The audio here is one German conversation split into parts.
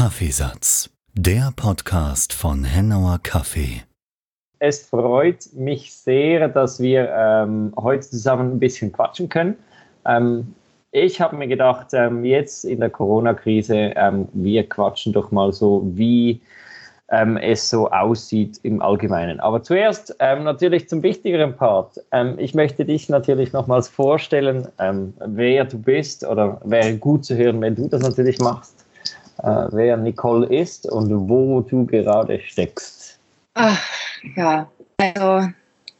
Kaffeesatz, der Podcast von Hennauer Kaffee. Es freut mich sehr, dass wir ähm, heute zusammen ein bisschen quatschen können. Ähm, ich habe mir gedacht, ähm, jetzt in der Corona-Krise, ähm, wir quatschen doch mal so, wie ähm, es so aussieht im Allgemeinen. Aber zuerst ähm, natürlich zum wichtigeren Part. Ähm, ich möchte dich natürlich nochmals vorstellen, ähm, wer du bist oder wäre gut zu hören, wenn du das natürlich machst, äh, wer Nicole ist und wo du gerade steckst. Ach, ja, also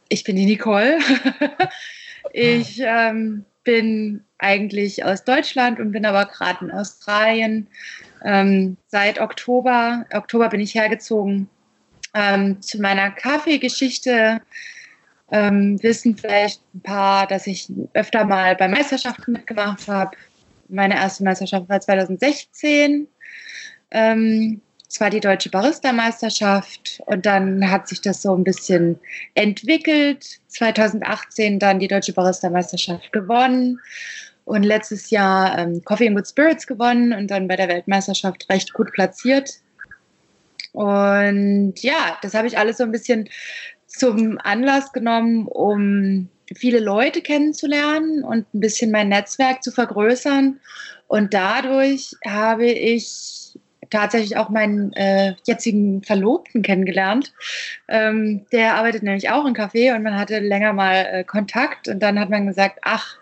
ich bin die Nicole. ich ähm, bin eigentlich aus Deutschland und bin aber gerade in Australien ähm, seit Oktober, Oktober bin ich hergezogen. Ähm, zu meiner Kaffeegeschichte ähm, wissen vielleicht ein paar, dass ich öfter mal bei Meisterschaften mitgemacht habe. Meine erste Meisterschaft war 2016. Ähm, es war die deutsche Barista-Meisterschaft und dann hat sich das so ein bisschen entwickelt. 2018 dann die deutsche Barista-Meisterschaft gewonnen und letztes Jahr ähm, Coffee and Good Spirits gewonnen und dann bei der Weltmeisterschaft recht gut platziert. Und ja, das habe ich alles so ein bisschen zum Anlass genommen, um viele Leute kennenzulernen und ein bisschen mein Netzwerk zu vergrößern. Und dadurch habe ich tatsächlich auch meinen äh, jetzigen Verlobten kennengelernt. Ähm, der arbeitet nämlich auch im Café und man hatte länger mal äh, Kontakt und dann hat man gesagt, ach,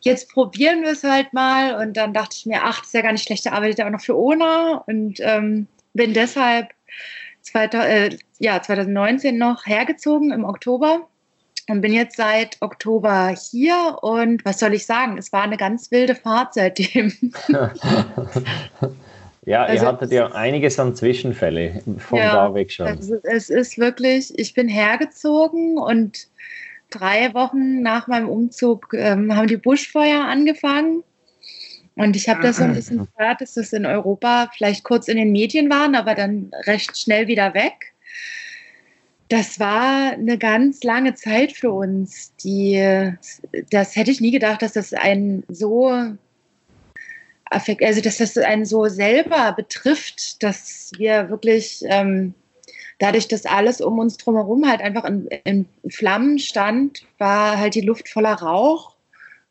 jetzt probieren wir es halt mal. Und dann dachte ich mir, ach, das ist ja gar nicht schlecht, der arbeitet ja auch noch für ONA und ähm, bin deshalb 2000, äh, ja, 2019 noch hergezogen im Oktober und bin jetzt seit Oktober hier. Und was soll ich sagen? Es war eine ganz wilde Fahrt seitdem. Ja, also, ihr hattet ja einiges an Zwischenfälle von ja, da weg schon. Also es ist wirklich, ich bin hergezogen und drei Wochen nach meinem Umzug ähm, haben die Buschfeuer angefangen. Und ich habe das so ein bisschen gehört, dass das in Europa vielleicht kurz in den Medien waren, aber dann recht schnell wieder weg. Das war eine ganz lange Zeit für uns. Die, das hätte ich nie gedacht, dass das einen so also dass das einen so selber betrifft, dass wir wirklich ähm, dadurch, dass alles um uns drumherum halt einfach in, in Flammen stand, war halt die Luft voller Rauch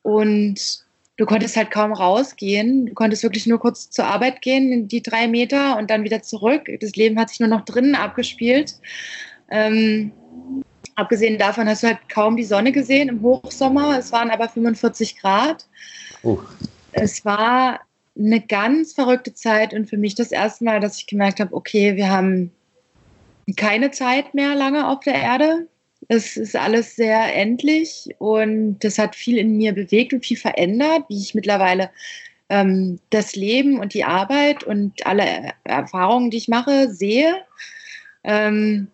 und du konntest halt kaum rausgehen. Du konntest wirklich nur kurz zur Arbeit gehen, die drei Meter und dann wieder zurück. Das Leben hat sich nur noch drinnen abgespielt. Ähm, abgesehen davon hast du halt kaum die Sonne gesehen im Hochsommer. Es waren aber 45 Grad. Uh. Es war eine ganz verrückte Zeit und für mich das erste Mal, dass ich gemerkt habe, okay, wir haben keine Zeit mehr lange auf der Erde. Es ist alles sehr endlich und das hat viel in mir bewegt und viel verändert, wie ich mittlerweile ähm, das Leben und die Arbeit und alle Erfahrungen, die ich mache, sehe. Ähm,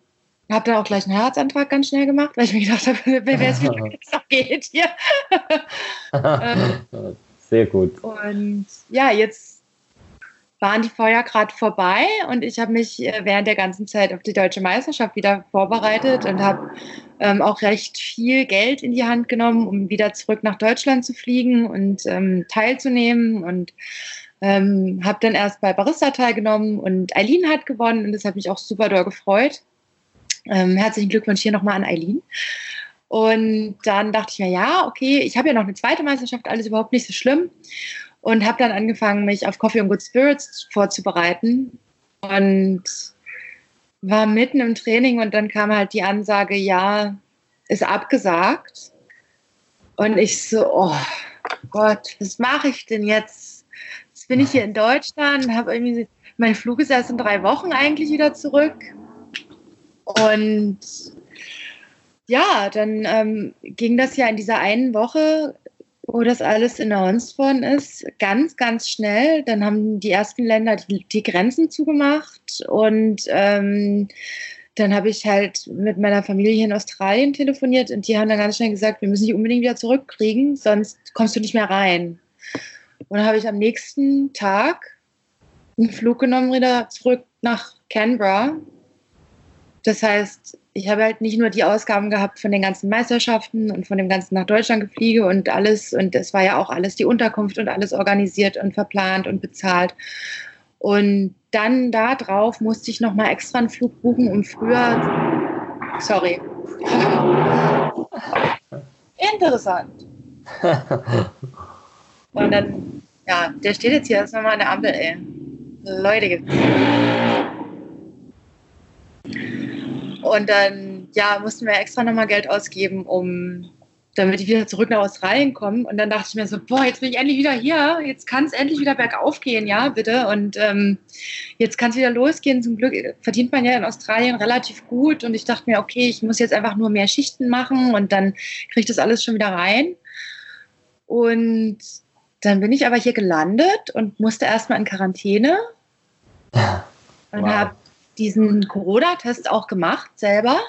habe dann auch gleich einen Herzantrag ganz schnell gemacht, weil ich mir gedacht habe, wer es wie lange es noch geht hier. ähm, Sehr gut. Und ja, jetzt waren die Feuer gerade vorbei und ich habe mich äh, während der ganzen Zeit auf die deutsche Meisterschaft wieder vorbereitet und habe ähm, auch recht viel Geld in die Hand genommen, um wieder zurück nach Deutschland zu fliegen und ähm, teilzunehmen und ähm, habe dann erst bei Barista teilgenommen und Eileen hat gewonnen und das hat mich auch super doll gefreut. Ähm, herzlichen Glückwunsch hier nochmal an Eileen. Und dann dachte ich mir, ja, okay, ich habe ja noch eine zweite Meisterschaft, alles überhaupt nicht so schlimm und habe dann angefangen, mich auf Coffee and Good Spirits vorzubereiten und war mitten im Training und dann kam halt die Ansage, ja, ist abgesagt. Und ich so, oh Gott, was mache ich denn jetzt? Jetzt bin ich hier in Deutschland, habe irgendwie, mein Flug ist erst in drei Wochen eigentlich wieder zurück. Und ja, dann ähm, ging das ja in dieser einen Woche wo das alles announced worden ist, ganz, ganz schnell. Dann haben die ersten Länder die, die Grenzen zugemacht und ähm, dann habe ich halt mit meiner Familie hier in Australien telefoniert und die haben dann ganz schnell gesagt, wir müssen dich unbedingt wieder zurückkriegen, sonst kommst du nicht mehr rein. Und dann habe ich am nächsten Tag einen Flug genommen wieder zurück nach Canberra. Das heißt, ich habe halt nicht nur die Ausgaben gehabt von den ganzen Meisterschaften und von dem ganzen nach Deutschland gefliege und alles. Und es war ja auch alles die Unterkunft und alles organisiert und verplant und bezahlt. Und dann da drauf musste ich nochmal extra einen Flug buchen, um früher. Sorry. Interessant. Und dann, ja, der steht jetzt hier, das ist nochmal eine Ampel, ey. Leute. Und dann, ja, mussten wir extra nochmal Geld ausgeben, um damit ich wieder zurück nach Australien komme. Und dann dachte ich mir so, boah, jetzt bin ich endlich wieder hier. Jetzt kann es endlich wieder bergauf gehen, ja, bitte. Und ähm, jetzt kann es wieder losgehen. Zum Glück verdient man ja in Australien relativ gut. Und ich dachte mir, okay, ich muss jetzt einfach nur mehr Schichten machen und dann kriege ich das alles schon wieder rein. Und dann bin ich aber hier gelandet und musste erstmal in Quarantäne. Und wow. habe diesen Corona-Test auch gemacht selber.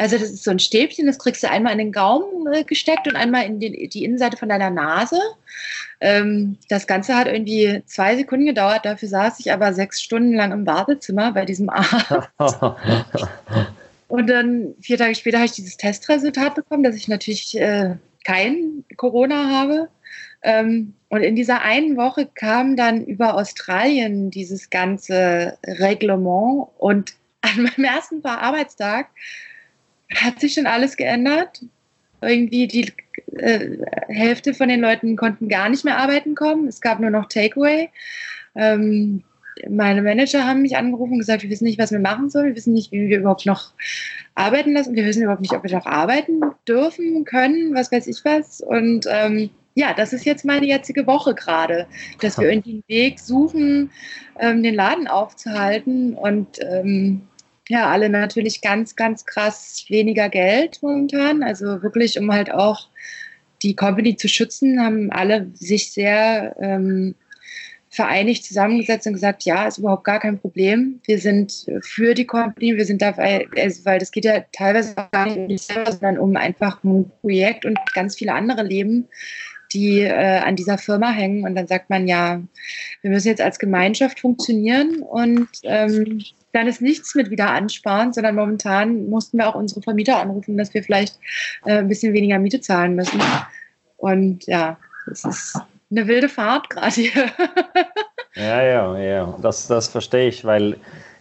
Also das ist so ein Stäbchen, das kriegst du einmal in den Gaumen äh, gesteckt und einmal in die, die Innenseite von deiner Nase. Ähm, das Ganze hat irgendwie zwei Sekunden gedauert, dafür saß ich aber sechs Stunden lang im Wartezimmer bei diesem Arzt. und dann vier Tage später habe ich dieses Testresultat bekommen, dass ich natürlich äh, kein Corona habe. Ähm, und in dieser einen Woche kam dann über Australien dieses ganze Reglement und an meinem ersten Arbeitstag hat sich schon alles geändert. Irgendwie die äh, Hälfte von den Leuten konnten gar nicht mehr arbeiten kommen. Es gab nur noch Takeaway. Ähm, meine Manager haben mich angerufen und gesagt, wir wissen nicht, was wir machen sollen. Wir wissen nicht, wie wir überhaupt noch arbeiten lassen. Wir wissen überhaupt nicht, ob wir noch arbeiten dürfen, können, was weiß ich was. Und ähm, ja, das ist jetzt meine jetzige Woche gerade, dass wir irgendwie einen Weg suchen, ähm, den Laden aufzuhalten und ähm, ja, alle natürlich ganz, ganz krass weniger Geld momentan. Also wirklich, um halt auch die Company zu schützen, haben alle sich sehr ähm, vereinigt zusammengesetzt und gesagt, ja, ist überhaupt gar kein Problem. Wir sind für die Company, wir sind dabei, also, weil das geht ja teilweise gar nicht um dich selber, sondern um einfach ein Projekt und ganz viele andere Leben, die äh, an dieser Firma hängen. Und dann sagt man, ja, wir müssen jetzt als Gemeinschaft funktionieren und ähm, dann ist nichts mit wieder ansparen, sondern momentan mussten wir auch unsere Vermieter anrufen, dass wir vielleicht äh, ein bisschen weniger Miete zahlen müssen. Und ja, es ist eine wilde Fahrt gerade hier. ja, ja, ja, das, das verstehe ich, weil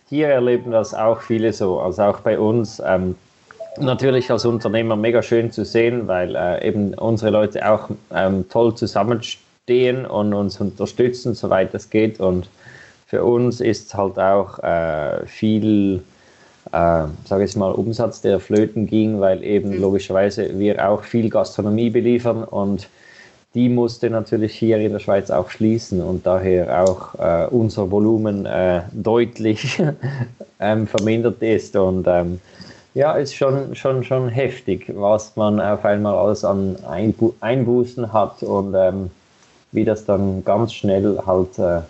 hier erleben das auch viele so, also auch bei uns. Ähm, natürlich als Unternehmer mega schön zu sehen, weil äh, eben unsere Leute auch ähm, toll zusammenstehen und uns unterstützen, soweit es geht. Und für uns ist halt auch äh, viel, äh, sage ich mal, Umsatz, der flöten ging, weil eben mhm. logischerweise wir auch viel Gastronomie beliefern und die musste natürlich hier in der Schweiz auch schließen und daher auch äh, unser Volumen äh, deutlich ähm, vermindert ist und ähm, ja, ist schon, schon, schon heftig, was man auf einmal alles an Einbu Einbußen hat und ähm, wie das dann ganz schnell halt äh,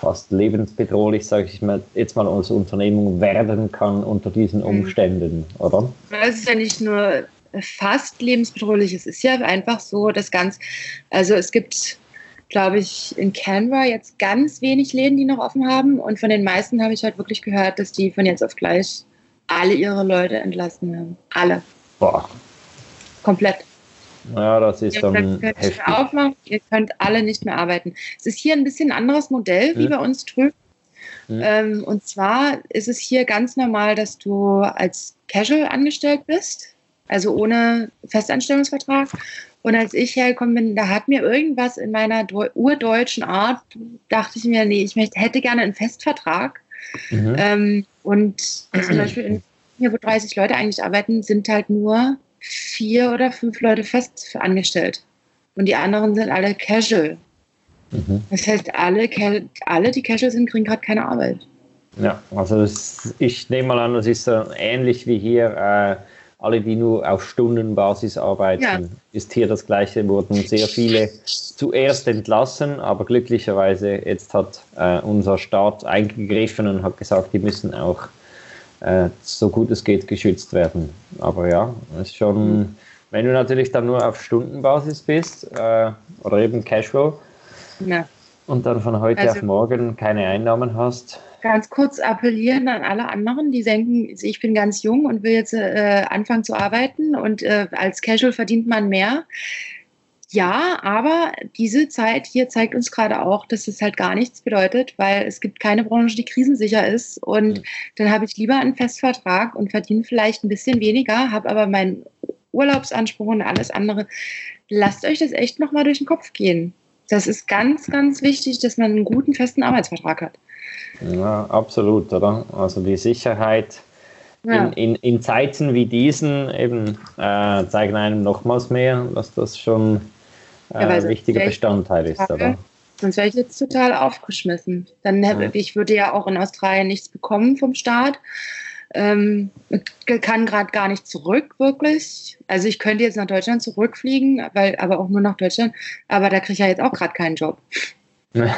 fast lebensbedrohlich, sage ich mal, jetzt mal als Unternehmung werden kann unter diesen mhm. Umständen, oder? Es ist ja nicht nur fast lebensbedrohlich, es ist ja einfach so, dass ganz, also es gibt, glaube ich, in Canberra jetzt ganz wenig Läden, die noch offen haben und von den meisten habe ich halt wirklich gehört, dass die von jetzt auf gleich alle ihre Leute entlassen haben. Alle. Boah. Komplett. Ja, das ist ihr dann könnt, könnt heftig. aufmachen, ihr könnt alle nicht mehr arbeiten. Es ist hier ein bisschen anderes Modell wie hm. bei uns drüben. Hm. Ähm, und zwar ist es hier ganz normal, dass du als Casual angestellt bist, also ohne Festanstellungsvertrag. Und als ich hergekommen bin, da hat mir irgendwas in meiner urdeutschen Art, dachte ich mir, nee, ich möchte, hätte gerne einen Festvertrag. Mhm. Ähm, und zum Beispiel in, hier, wo 30 Leute eigentlich arbeiten, sind halt nur vier oder fünf Leute fest angestellt. Und die anderen sind alle casual. Mhm. Das heißt, alle, alle, die casual sind, kriegen gerade keine Arbeit. Ja, also das, ich nehme mal an, das ist so ähnlich wie hier. Äh, alle, die nur auf Stundenbasis arbeiten, ja. ist hier das Gleiche. Wurden sehr viele zuerst entlassen, aber glücklicherweise jetzt hat äh, unser Staat eingegriffen und hat gesagt, die müssen auch äh, so gut es geht geschützt werden. Aber ja, ist schon, wenn du natürlich dann nur auf Stundenbasis bist äh, oder eben Casual ja. und dann von heute also, auf morgen keine Einnahmen hast. Ganz kurz appellieren an alle anderen, die denken, ich bin ganz jung und will jetzt äh, anfangen zu arbeiten und äh, als Casual verdient man mehr ja, aber diese Zeit hier zeigt uns gerade auch, dass es halt gar nichts bedeutet, weil es gibt keine Branche, die krisensicher ist. Und mhm. dann habe ich lieber einen Festvertrag und verdiene vielleicht ein bisschen weniger, habe aber meinen Urlaubsanspruch und alles andere. Lasst euch das echt nochmal durch den Kopf gehen. Das ist ganz, ganz wichtig, dass man einen guten, festen Arbeitsvertrag hat. Ja, absolut, oder? Also die Sicherheit ja. in, in, in, Zeiten wie diesen eben äh, zeigen einem nochmals mehr, dass das schon äh, ja, ein wichtiger Bestandteil ist, oder? Sonst wäre ich jetzt total aufgeschmissen. Dann hätte, ja. ich würde ja auch in Australien nichts bekommen vom Staat. Ähm, kann gerade gar nicht zurück, wirklich. Also ich könnte jetzt nach Deutschland zurückfliegen, weil, aber auch nur nach Deutschland, aber da kriege ich ja jetzt auch gerade keinen Job. Ja,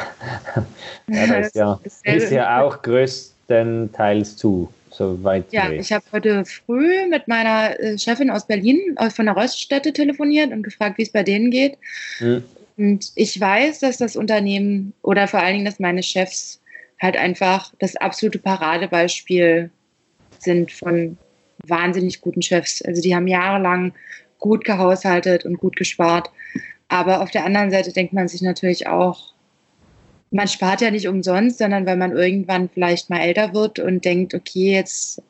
das ist ja, ist ja auch größtenteils zu so weit Ja, ich habe heute früh mit meiner äh, Chefin aus Berlin äh, von der Röststätte telefoniert und gefragt, wie es bei denen geht. Mhm. Und ich weiß, dass das Unternehmen oder vor allen Dingen, dass meine Chefs halt einfach das absolute Paradebeispiel sind von wahnsinnig guten Chefs. Also die haben jahrelang gut gehaushaltet und gut gespart. Aber auf der anderen Seite denkt man sich natürlich auch, man spart ja nicht umsonst, sondern weil man irgendwann vielleicht mal älter wird und denkt, okay, jetzt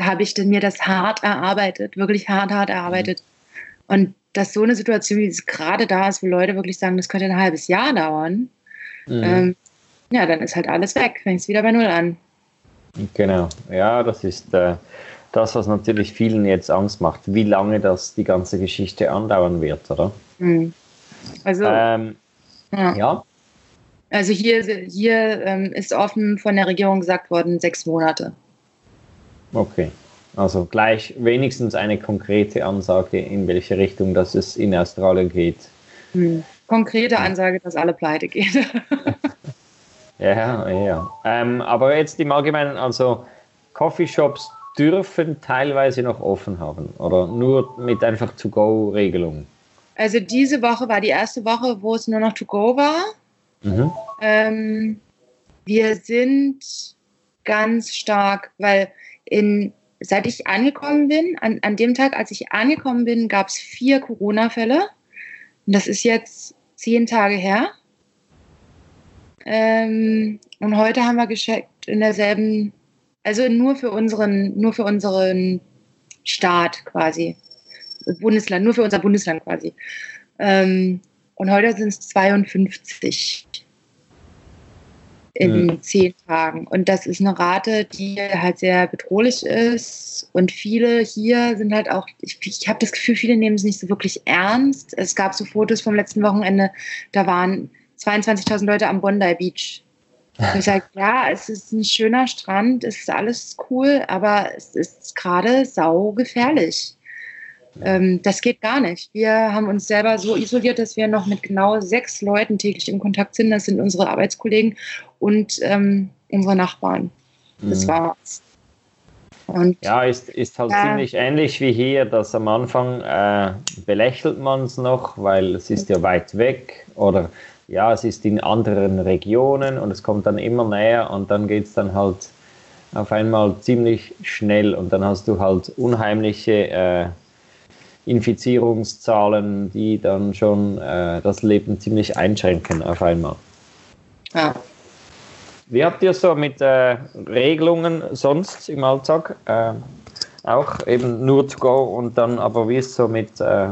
habe ich mir das hart erarbeitet, wirklich hart, hart erarbeitet. Und dass so eine Situation, wie es gerade da ist, wo Leute wirklich sagen, das könnte ein halbes Jahr dauern, mhm. ähm, ja, dann ist halt alles weg, fängt es wieder bei Null an. Genau, ja, das ist äh, das, was natürlich vielen jetzt Angst macht, wie lange das die ganze Geschichte andauern wird, oder? Mhm. Also, ähm, ja. ja. Also hier, hier ähm, ist offen von der Regierung gesagt worden, sechs Monate. Okay. Also gleich wenigstens eine konkrete Ansage, in welche Richtung das es in Australien geht. Hm. Konkrete Ansage, dass alle pleite gehen. ja, ja. Ähm, aber jetzt im Allgemeinen, also Coffeeshops dürfen teilweise noch offen haben oder nur mit einfach To-Go-Regelung? Also diese Woche war die erste Woche, wo es nur noch To-Go war. Mhm. Ähm, wir sind ganz stark, weil in, seit ich angekommen bin, an, an dem Tag, als ich angekommen bin, gab es vier Corona-Fälle. Das ist jetzt zehn Tage her. Ähm, und heute haben wir gescheckt in derselben, also nur für unseren, nur für unseren Staat quasi. Bundesland, nur für unser Bundesland quasi. Ähm, und heute sind es 52 in mhm. zehn Tagen. Und das ist eine Rate, die halt sehr bedrohlich ist. Und viele hier sind halt auch, ich, ich habe das Gefühl, viele nehmen es nicht so wirklich ernst. Es gab so Fotos vom letzten Wochenende, da waren 22.000 Leute am Bondi Beach. Und ich sage, ja, es ist ein schöner Strand, es ist alles cool, aber es ist gerade sau gefährlich. Ähm, das geht gar nicht. Wir haben uns selber so isoliert, dass wir noch mit genau sechs Leuten täglich in Kontakt sind. Das sind unsere Arbeitskollegen und ähm, unsere Nachbarn. Das mhm. war's. Und ja, ist, ist halt ja. ziemlich ähnlich wie hier, dass am Anfang äh, belächelt man es noch, weil es ist ja weit weg oder ja, es ist in anderen Regionen und es kommt dann immer näher und dann geht es dann halt auf einmal ziemlich schnell und dann hast du halt unheimliche äh, Infizierungszahlen, die dann schon äh, das Leben ziemlich einschränken auf einmal. Ja. Wie habt ihr so mit äh, Regelungen sonst im Alltag? Äh, auch eben nur to go und dann aber wie ist so mit äh,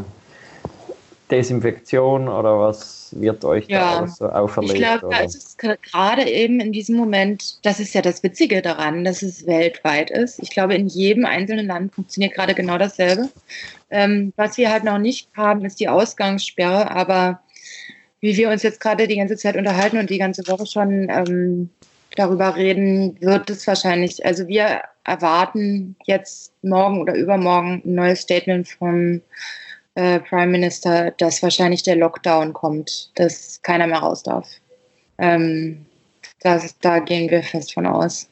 Desinfektion oder was wird euch ja, da so auferlegt? Ich glaube, da ist es gerade eben in diesem Moment, das ist ja das Witzige daran, dass es weltweit ist. Ich glaube, in jedem einzelnen Land funktioniert gerade genau dasselbe. Ähm, was wir halt noch nicht haben, ist die Ausgangssperre, aber wie wir uns jetzt gerade die ganze Zeit unterhalten und die ganze Woche schon ähm, darüber reden, wird es wahrscheinlich, also wir erwarten jetzt morgen oder übermorgen ein neues Statement vom äh, Prime Minister, dass wahrscheinlich der Lockdown kommt, dass keiner mehr raus darf. Ähm, das, da gehen wir fest von aus.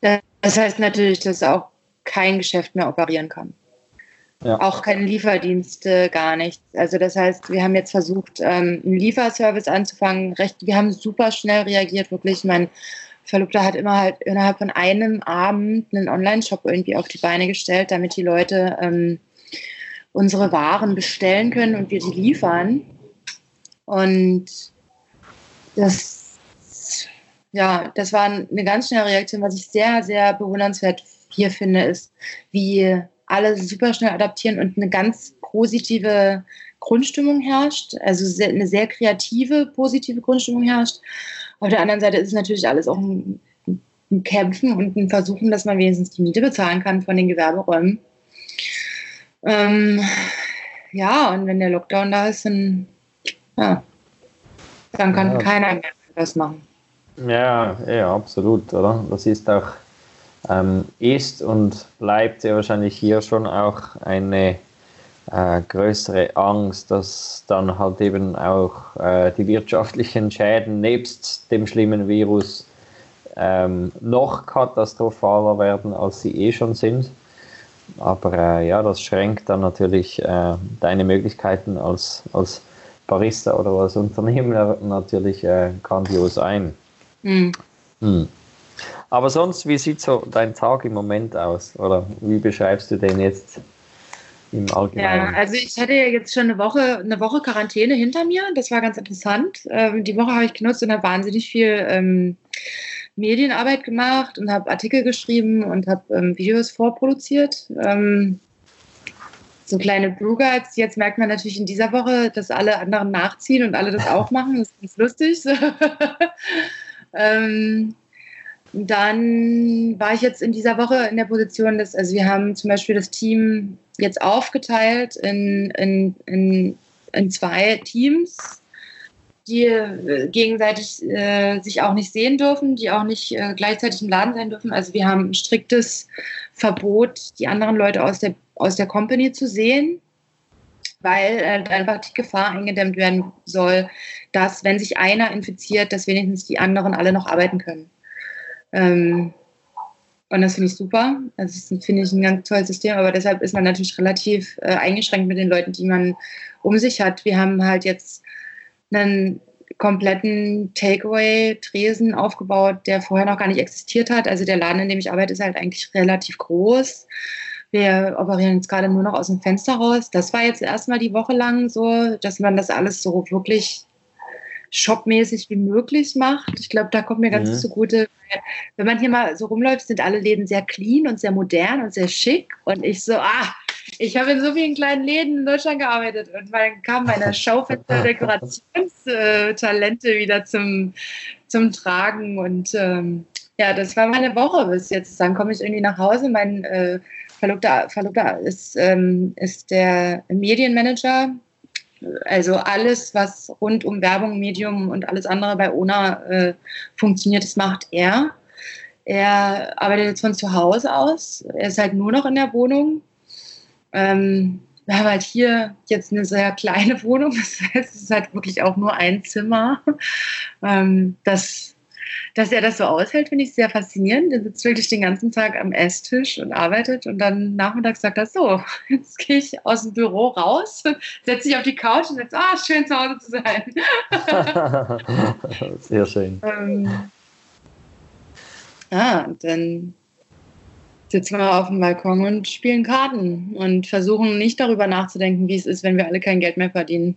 Das heißt natürlich, dass auch kein Geschäft mehr operieren kann. Ja. Auch keine Lieferdienste, gar nichts. Also das heißt, wir haben jetzt versucht, ähm, einen Lieferservice anzufangen. Wir haben super schnell reagiert, wirklich. Mein Verlobter hat immer halt innerhalb von einem Abend einen Online-Shop irgendwie auf die Beine gestellt, damit die Leute ähm, unsere Waren bestellen können und wir die liefern. Und das, ja, das war eine ganz schnelle Reaktion, was ich sehr, sehr bewundernswert hier finde, ist, wie alle super schnell adaptieren und eine ganz positive Grundstimmung herrscht, also sehr, eine sehr kreative, positive Grundstimmung herrscht. Auf der anderen Seite ist es natürlich alles auch ein, ein Kämpfen und ein Versuchen, dass man wenigstens die Miete bezahlen kann von den Gewerberäumen. Ähm, ja, und wenn der Lockdown da ist, dann, ja, dann kann ja. keiner mehr was machen. Ja, ja, absolut, oder? Das ist auch, ähm, ist und bleibt ja wahrscheinlich hier schon auch eine äh, größere Angst, dass dann halt eben auch äh, die wirtschaftlichen Schäden nebst dem schlimmen Virus ähm, noch katastrophaler werden, als sie eh schon sind. Aber äh, ja, das schränkt dann natürlich äh, deine Möglichkeiten als, als Barista oder als Unternehmer natürlich äh, grandios ein. Mhm. Hm. Aber sonst, wie sieht so dein Tag im Moment aus? Oder wie beschreibst du den jetzt im Allgemeinen? Ja, also ich hatte ja jetzt schon eine Woche, eine Woche Quarantäne hinter mir. Das war ganz interessant. Ähm, die Woche habe ich genutzt und habe wahnsinnig viel ähm, Medienarbeit gemacht und habe Artikel geschrieben und habe ähm, Videos vorproduziert. Ähm, so kleine Brugats. Jetzt merkt man natürlich in dieser Woche, dass alle anderen nachziehen und alle das auch machen. Das ist ganz lustig. ähm, dann war ich jetzt in dieser Woche in der Position, dass, also wir haben zum Beispiel das Team jetzt aufgeteilt in, in, in, in zwei Teams die äh, gegenseitig äh, sich auch nicht sehen dürfen, die auch nicht äh, gleichzeitig im Laden sein dürfen. Also wir haben ein striktes Verbot, die anderen Leute aus der, aus der Company zu sehen, weil äh, einfach die Gefahr eingedämmt werden soll, dass wenn sich einer infiziert, dass wenigstens die anderen alle noch arbeiten können. Ähm, und das finde ich super. Also das finde ich ein ganz tolles System, aber deshalb ist man natürlich relativ äh, eingeschränkt mit den Leuten, die man um sich hat. Wir haben halt jetzt einen kompletten Takeaway-Tresen aufgebaut, der vorher noch gar nicht existiert hat. Also der Laden, in dem ich arbeite, ist halt eigentlich relativ groß. Wir operieren jetzt gerade nur noch aus dem Fenster raus. Das war jetzt erstmal die Woche lang so, dass man das alles so wirklich shopmäßig wie möglich macht. Ich glaube, da kommt mir ganz mhm. zugute. Wenn man hier mal so rumläuft, sind alle Läden sehr clean und sehr modern und sehr schick. Und ich so, ah, ich habe in so vielen kleinen Läden in Deutschland gearbeitet und dann kamen meine Schaufenster-Dekorationstalente wieder zum, zum Tragen. Und ähm, ja, das war meine Woche bis jetzt. Dann komme ich irgendwie nach Hause. Mein äh, Verlobter, Verlobter ist, ähm, ist der Medienmanager. Also alles, was rund um Werbung, Medium und alles andere bei ONA äh, funktioniert, das macht er. Er arbeitet jetzt von zu Hause aus. Er ist halt nur noch in der Wohnung ähm, wir haben halt hier jetzt eine sehr kleine Wohnung, das heißt, es ist halt wirklich auch nur ein Zimmer. Ähm, das, dass er das so aushält, finde ich sehr faszinierend. Er sitzt wirklich den ganzen Tag am Esstisch und arbeitet und dann nachmittags sagt er so, jetzt gehe ich aus dem Büro raus, setze mich auf die Couch und sagt, ah, schön zu Hause zu sein. sehr schön. Ähm, ja, und dann sitzen wir auf dem Balkon und spielen Karten und versuchen nicht darüber nachzudenken, wie es ist, wenn wir alle kein Geld mehr verdienen.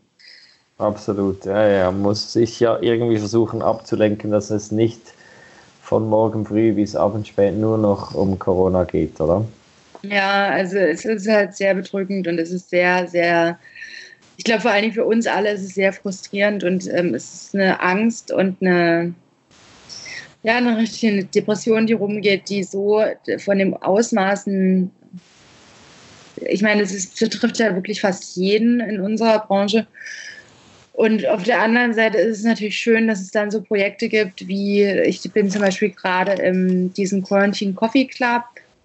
Absolut, ja, ja. Man muss sich ja irgendwie versuchen abzulenken, dass es nicht von morgen früh bis abends spät nur noch um Corona geht, oder? Ja, also es ist halt sehr bedrückend und es ist sehr, sehr, ich glaube vor allen Dingen für uns alle ist es sehr frustrierend und ähm, es ist eine Angst und eine, ja, eine richtige Depression, die rumgeht, die so von dem Ausmaßen, ich meine, es betrifft ja wirklich fast jeden in unserer Branche. Und auf der anderen Seite ist es natürlich schön, dass es dann so Projekte gibt, wie ich bin zum Beispiel gerade in diesem Quarantine Coffee Club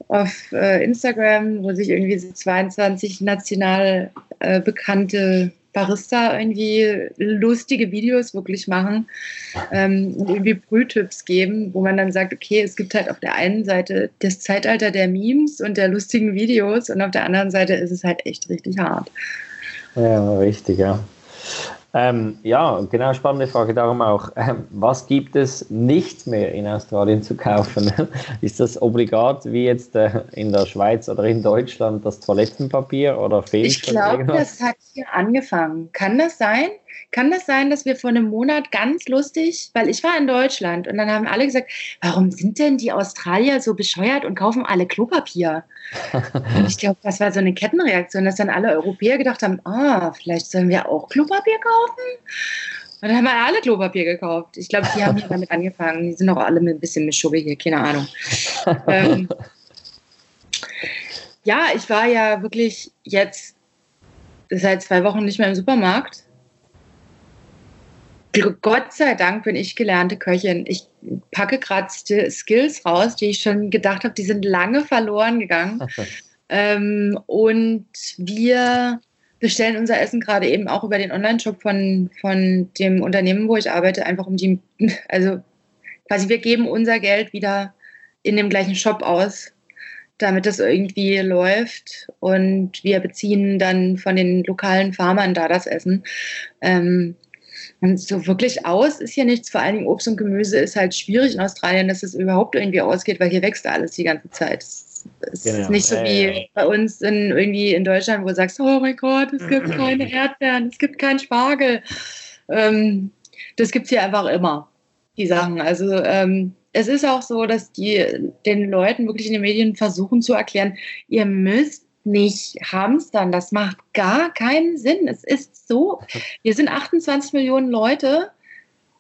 auf äh, Instagram, wo sich irgendwie so 22 national äh, bekannte Barista irgendwie lustige Videos wirklich machen ähm, und irgendwie Brühtipps geben, wo man dann sagt, okay, es gibt halt auf der einen Seite das Zeitalter der Memes und der lustigen Videos und auf der anderen Seite ist es halt echt richtig hart. Ja, richtig, ja. Ähm, ja, genau, spannende Frage darum auch. Ähm, was gibt es nicht mehr in Australien zu kaufen? Ist das obligat wie jetzt äh, in der Schweiz oder in Deutschland das Toilettenpapier oder fehlt Ich glaube, das hat hier angefangen. Kann das sein? Kann das sein, dass wir vor einem Monat ganz lustig, weil ich war in Deutschland und dann haben alle gesagt, warum sind denn die Australier so bescheuert und kaufen alle Klopapier? ich glaube, das war so eine Kettenreaktion, dass dann alle Europäer gedacht haben, ah, vielleicht sollen wir auch Klopapier kaufen? Und dann haben wir alle Klopapier gekauft. Ich glaube, die haben hier damit angefangen. Die sind auch alle ein bisschen mit Schubbe hier, keine Ahnung. ähm, ja, ich war ja wirklich jetzt seit zwei Wochen nicht mehr im Supermarkt Gott sei Dank bin ich gelernte Köchin. Ich packe gerade Skills raus, die ich schon gedacht habe, die sind lange verloren gegangen. ähm, und wir bestellen unser Essen gerade eben auch über den Online-Shop von, von dem Unternehmen, wo ich arbeite, einfach um die, also quasi wir geben unser Geld wieder in dem gleichen Shop aus, damit das irgendwie läuft. Und wir beziehen dann von den lokalen Farmern da das Essen. Ähm, und so wirklich aus ist hier nichts. Vor allen Dingen Obst und Gemüse ist halt schwierig in Australien, dass es überhaupt irgendwie ausgeht, weil hier wächst alles die ganze Zeit. Es genau. ist nicht so wie bei uns in, irgendwie in Deutschland, wo du sagst, oh mein Gott, es gibt keine Erdbeeren, es gibt keinen Spargel. Ähm, das gibt es hier einfach immer, die Sachen. Also ähm, es ist auch so, dass die den Leuten wirklich in den Medien versuchen zu erklären, ihr müsst nicht hamstern. Das macht gar keinen Sinn. Es ist so, wir sind 28 Millionen Leute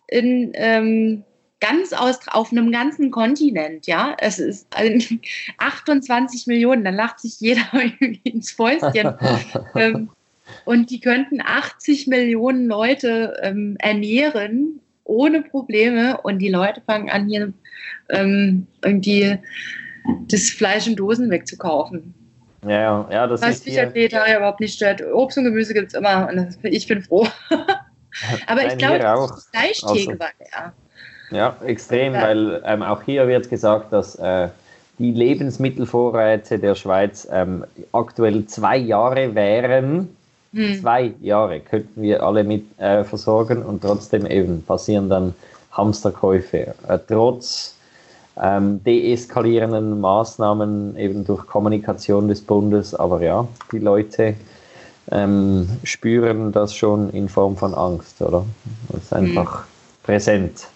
in ähm, ganz aus, auf einem ganzen Kontinent, ja. Es ist also 28 Millionen, dann lacht sich jeder irgendwie ins Fäustchen. ähm, und die könnten 80 Millionen Leute ähm, ernähren ohne Probleme und die Leute fangen an, hier ähm, irgendwie das Fleisch in Dosen wegzukaufen. Ja, ja, das Was mich als Vegetarier überhaupt nicht stört. Obst und Gemüse gibt es immer und ich bin froh. Aber Nein, ich glaube, das Fleischtheke war ja. Ja, extrem, ja. weil ähm, auch hier wird gesagt, dass äh, die Lebensmittelvorräte der Schweiz ähm, aktuell zwei Jahre wären. Hm. Zwei Jahre könnten wir alle mit äh, versorgen und trotzdem eben passieren dann Hamsterkäufe. Äh, trotz ähm, deeskalierenden Maßnahmen eben durch Kommunikation des Bundes. Aber ja, die Leute ähm, spüren das schon in Form von Angst, oder? Das ist einfach mhm. präsent.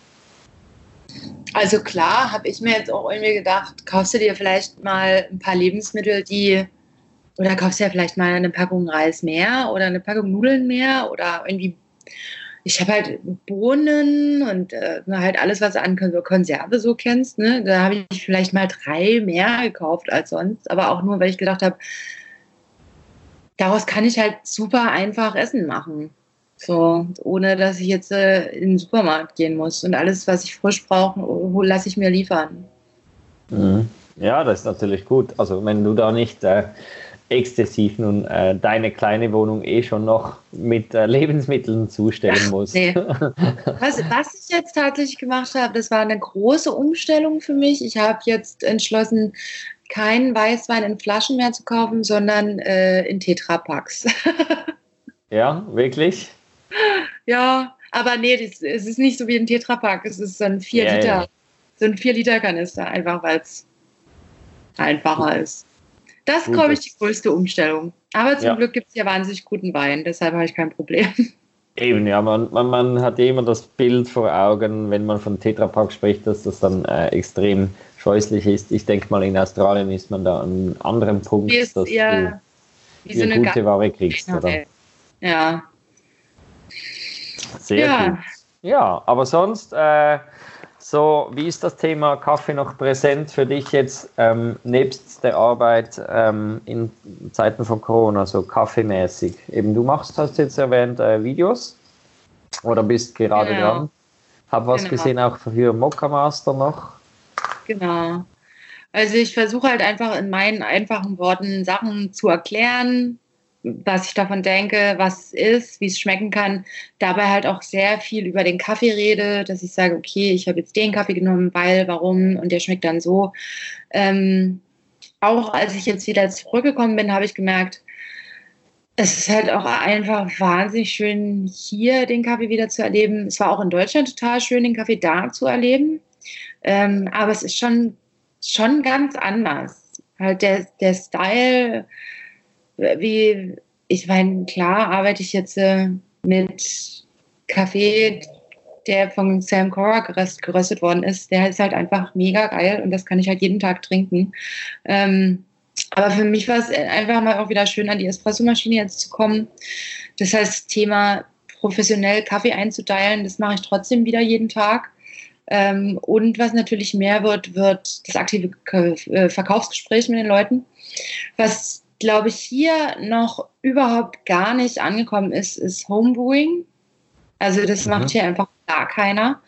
Also klar, habe ich mir jetzt auch irgendwie gedacht, kaufst du dir vielleicht mal ein paar Lebensmittel, die oder kaufst du ja vielleicht mal eine Packung Reis mehr oder eine Packung Nudeln mehr oder irgendwie ich habe halt Bohnen und äh, halt alles, was du an Konserve so kennst. Ne? Da habe ich vielleicht mal drei mehr gekauft als sonst, aber auch nur, weil ich gedacht habe, daraus kann ich halt super einfach Essen machen. So, ohne dass ich jetzt äh, in den Supermarkt gehen muss. Und alles, was ich frisch brauche, lasse ich mir liefern. Mhm. Ja, das ist natürlich gut. Also wenn du da nicht äh, exzessiv nun äh, deine kleine Wohnung eh schon noch mit äh, Lebensmitteln zustellen musst. Nee. Was, was ich jetzt tatsächlich gemacht habe, das war eine große Umstellung für mich. Ich habe jetzt entschlossen, keinen Weißwein in Flaschen mehr zu kaufen, sondern äh, in Tetrapacks. ja, wirklich? Ja, aber nee, das, es ist nicht so wie ein Tetrapack. Es ist so ein 4 ja, Liter, ja. so ein 4 Liter Kanister, einfach weil es einfacher ist. Das ist, glaube ich, die größte Umstellung. Aber zum ja. Glück gibt es ja wahnsinnig guten Wein, deshalb habe ich kein Problem. Eben, ja, man, man, man hat immer das Bild vor Augen, wenn man von Tetrapack spricht, dass das dann äh, extrem scheußlich ist. Ich denke mal, in Australien ist man da an einem anderen Punkt, ist, dass ja, du wie so eine gute Ware kriegst. Oder? Ja. Sehr ja. gut. Ja, aber sonst äh, so, wie ist das Thema Kaffee noch präsent für dich jetzt ähm, nebst der Arbeit ähm, in Zeiten von Corona, so kaffeemäßig? Eben, du machst, hast jetzt erwähnt, äh, Videos oder bist gerade genau. dran. Hab was genau. gesehen auch für Mokka Master noch. Genau. Also ich versuche halt einfach in meinen einfachen Worten Sachen zu erklären, was ich davon denke, was ist, wie es schmecken kann. Dabei halt auch sehr viel über den Kaffee rede, dass ich sage, okay, ich habe jetzt den Kaffee genommen, weil, warum und der schmeckt dann so. Ähm, auch als ich jetzt wieder zurückgekommen bin, habe ich gemerkt, es ist halt auch einfach wahnsinnig schön, hier den Kaffee wieder zu erleben. Es war auch in Deutschland total schön, den Kaffee da zu erleben. Ähm, aber es ist schon, schon ganz anders. Halt der, der Style, wie, ich meine, klar arbeite ich jetzt äh, mit Kaffee, der von Sam Cora geröstet worden ist. Der ist halt einfach mega geil und das kann ich halt jeden Tag trinken. Ähm, aber für mich war es einfach mal auch wieder schön, an die Espressomaschine jetzt zu kommen. Das heißt, Thema professionell Kaffee einzuteilen, das mache ich trotzdem wieder jeden Tag. Ähm, und was natürlich mehr wird, wird das aktive äh, Verkaufsgespräch mit den Leuten. Was, glaube ich, hier noch überhaupt gar nicht angekommen ist, ist Homebrewing. Also das mhm. macht hier einfach gar keiner.